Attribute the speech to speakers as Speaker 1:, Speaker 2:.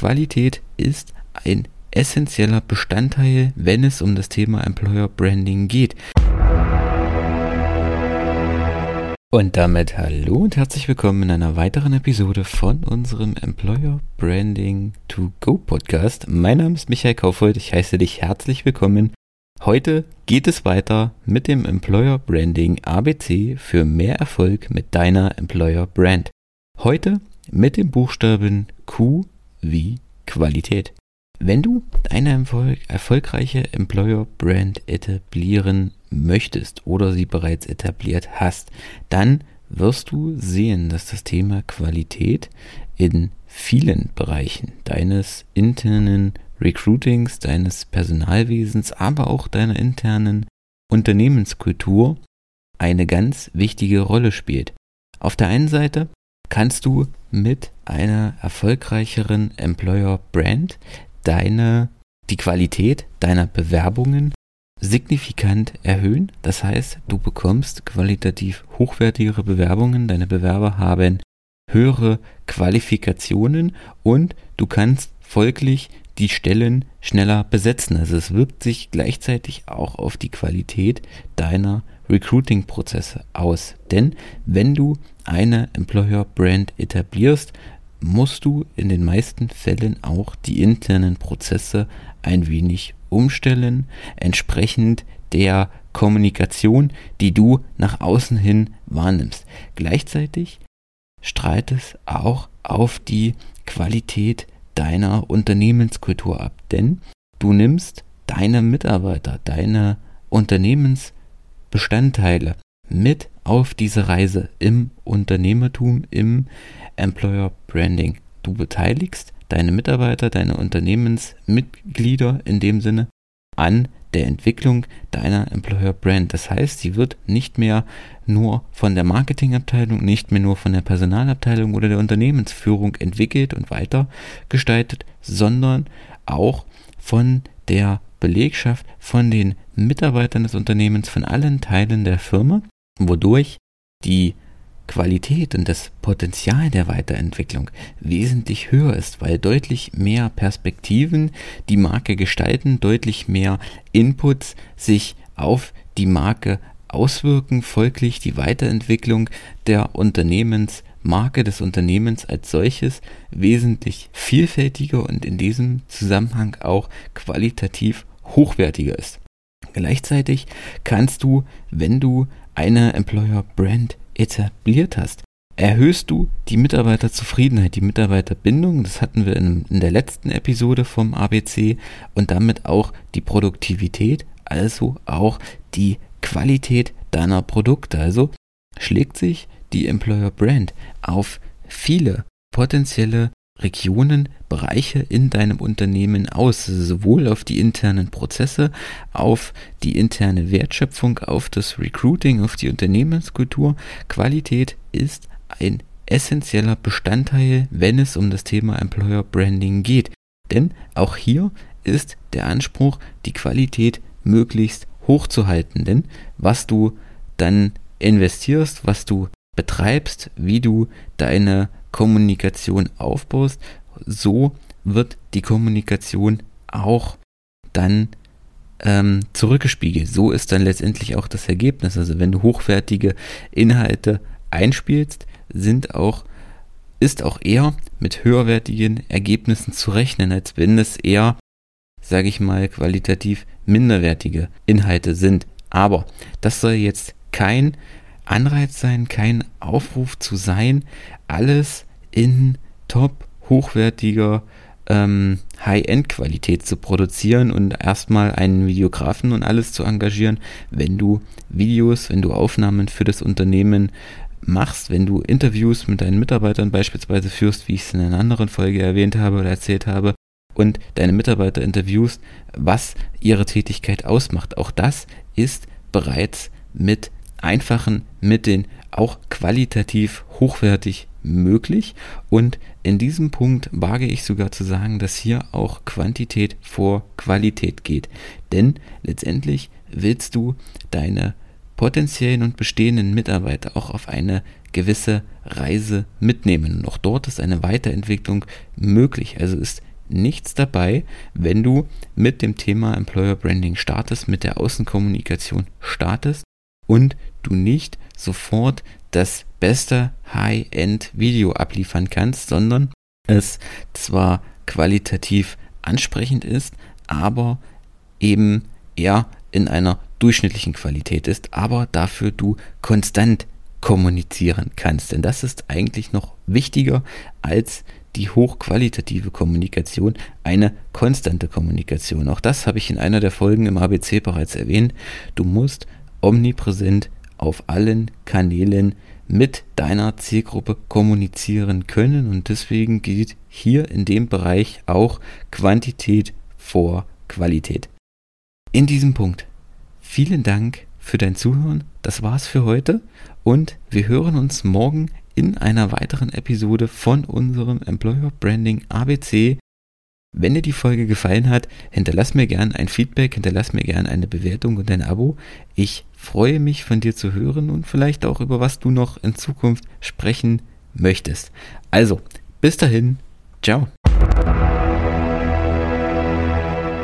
Speaker 1: Qualität ist ein essentieller Bestandteil, wenn es um das Thema Employer Branding geht. Und damit hallo und herzlich willkommen in einer weiteren Episode von unserem Employer Branding to Go Podcast. Mein Name ist Michael Kaufhold, ich heiße dich herzlich willkommen. Heute geht es weiter mit dem Employer Branding ABC für mehr Erfolg mit deiner Employer Brand. Heute mit dem Buchstaben Q wie Qualität. Wenn du eine Erfolg erfolgreiche Employer Brand etablieren möchtest oder sie bereits etabliert hast, dann wirst du sehen, dass das Thema Qualität in vielen Bereichen deines internen Recruitings, deines Personalwesens, aber auch deiner internen Unternehmenskultur eine ganz wichtige Rolle spielt. Auf der einen Seite kannst du mit einer erfolgreicheren Employer Brand deine, die Qualität deiner Bewerbungen signifikant erhöhen. Das heißt, du bekommst qualitativ hochwertigere Bewerbungen, deine Bewerber haben höhere Qualifikationen und du kannst folglich die Stellen schneller besetzen. Also es wirkt sich gleichzeitig auch auf die Qualität deiner Recruiting-Prozesse aus. Denn wenn du eine Employer-Brand etablierst, musst du in den meisten Fällen auch die internen Prozesse ein wenig umstellen, entsprechend der Kommunikation, die du nach außen hin wahrnimmst. Gleichzeitig strahlt es auch auf die Qualität deiner Unternehmenskultur ab, denn du nimmst deine Mitarbeiter, deine Unternehmensbestandteile mit auf diese Reise im Unternehmertum, im Employer Branding. Du beteiligst deine Mitarbeiter, deine Unternehmensmitglieder in dem Sinne an der Entwicklung deiner Employer Brand. Das heißt, sie wird nicht mehr nur von der Marketingabteilung, nicht mehr nur von der Personalabteilung oder der Unternehmensführung entwickelt und weiter gestaltet, sondern auch von der Belegschaft, von den Mitarbeitern des Unternehmens, von allen Teilen der Firma, wodurch die Qualität und das Potenzial der Weiterentwicklung wesentlich höher ist, weil deutlich mehr Perspektiven die Marke gestalten, deutlich mehr Inputs sich auf die Marke auswirken, folglich die Weiterentwicklung der Unternehmensmarke des Unternehmens als solches wesentlich vielfältiger und in diesem Zusammenhang auch qualitativ hochwertiger ist. Gleichzeitig kannst du, wenn du eine Employer Brand etabliert hast, erhöhst du die Mitarbeiterzufriedenheit, die Mitarbeiterbindung, das hatten wir in, in, der letzten Episode vom ABC und damit auch die Produktivität, also auch die Qualität deiner Produkte. Also schlägt sich die Employer Brand auf viele potenzielle Regionen, Bereiche in deinem Unternehmen aus, sowohl auf die internen Prozesse, auf die interne Wertschöpfung, auf das Recruiting, auf die Unternehmenskultur. Qualität ist ein essentieller Bestandteil, wenn es um das Thema Employer Branding geht. Denn auch hier ist der Anspruch, die Qualität möglichst hoch zu halten. Denn was du dann investierst, was du betreibst, wie du deine Kommunikation aufbaust, so wird die Kommunikation auch dann ähm, zurückgespiegelt. So ist dann letztendlich auch das Ergebnis. Also wenn du hochwertige Inhalte einspielst, sind auch ist auch eher mit höherwertigen Ergebnissen zu rechnen, als wenn es eher, sage ich mal, qualitativ minderwertige Inhalte sind. Aber das soll jetzt kein Anreiz sein, kein Aufruf zu sein, alles in top hochwertiger ähm, High-End-Qualität zu produzieren und erstmal einen Videografen und alles zu engagieren, wenn du Videos, wenn du Aufnahmen für das Unternehmen machst, wenn du Interviews mit deinen Mitarbeitern beispielsweise führst, wie ich es in einer anderen Folge erwähnt habe oder erzählt habe, und deine Mitarbeiter interviewst, was ihre Tätigkeit ausmacht. Auch das ist bereits mit einfachen Mitteln auch qualitativ hochwertig möglich. Und in diesem Punkt wage ich sogar zu sagen, dass hier auch Quantität vor Qualität geht. Denn letztendlich willst du deine potenziellen und bestehenden Mitarbeiter auch auf eine gewisse Reise mitnehmen. Und auch dort ist eine Weiterentwicklung möglich. Also ist nichts dabei, wenn du mit dem Thema Employer Branding startest, mit der Außenkommunikation startest und du nicht sofort das beste High-End-Video abliefern kannst, sondern es zwar qualitativ ansprechend ist, aber eben eher in einer durchschnittlichen Qualität ist, aber dafür du konstant kommunizieren kannst. Denn das ist eigentlich noch wichtiger als die hochqualitative Kommunikation, eine konstante Kommunikation. Auch das habe ich in einer der Folgen im ABC bereits erwähnt. Du musst omnipräsent auf allen Kanälen mit deiner Zielgruppe kommunizieren können und deswegen geht hier in dem Bereich auch Quantität vor Qualität. In diesem Punkt vielen Dank für dein Zuhören. Das war's für heute und wir hören uns morgen in einer weiteren Episode von unserem Employer Branding ABC. Wenn dir die Folge gefallen hat, hinterlass mir gerne ein Feedback, hinterlass mir gerne eine Bewertung und ein Abo. Ich freue mich von dir zu hören und vielleicht auch über was du noch in Zukunft sprechen möchtest. Also, bis dahin, ciao.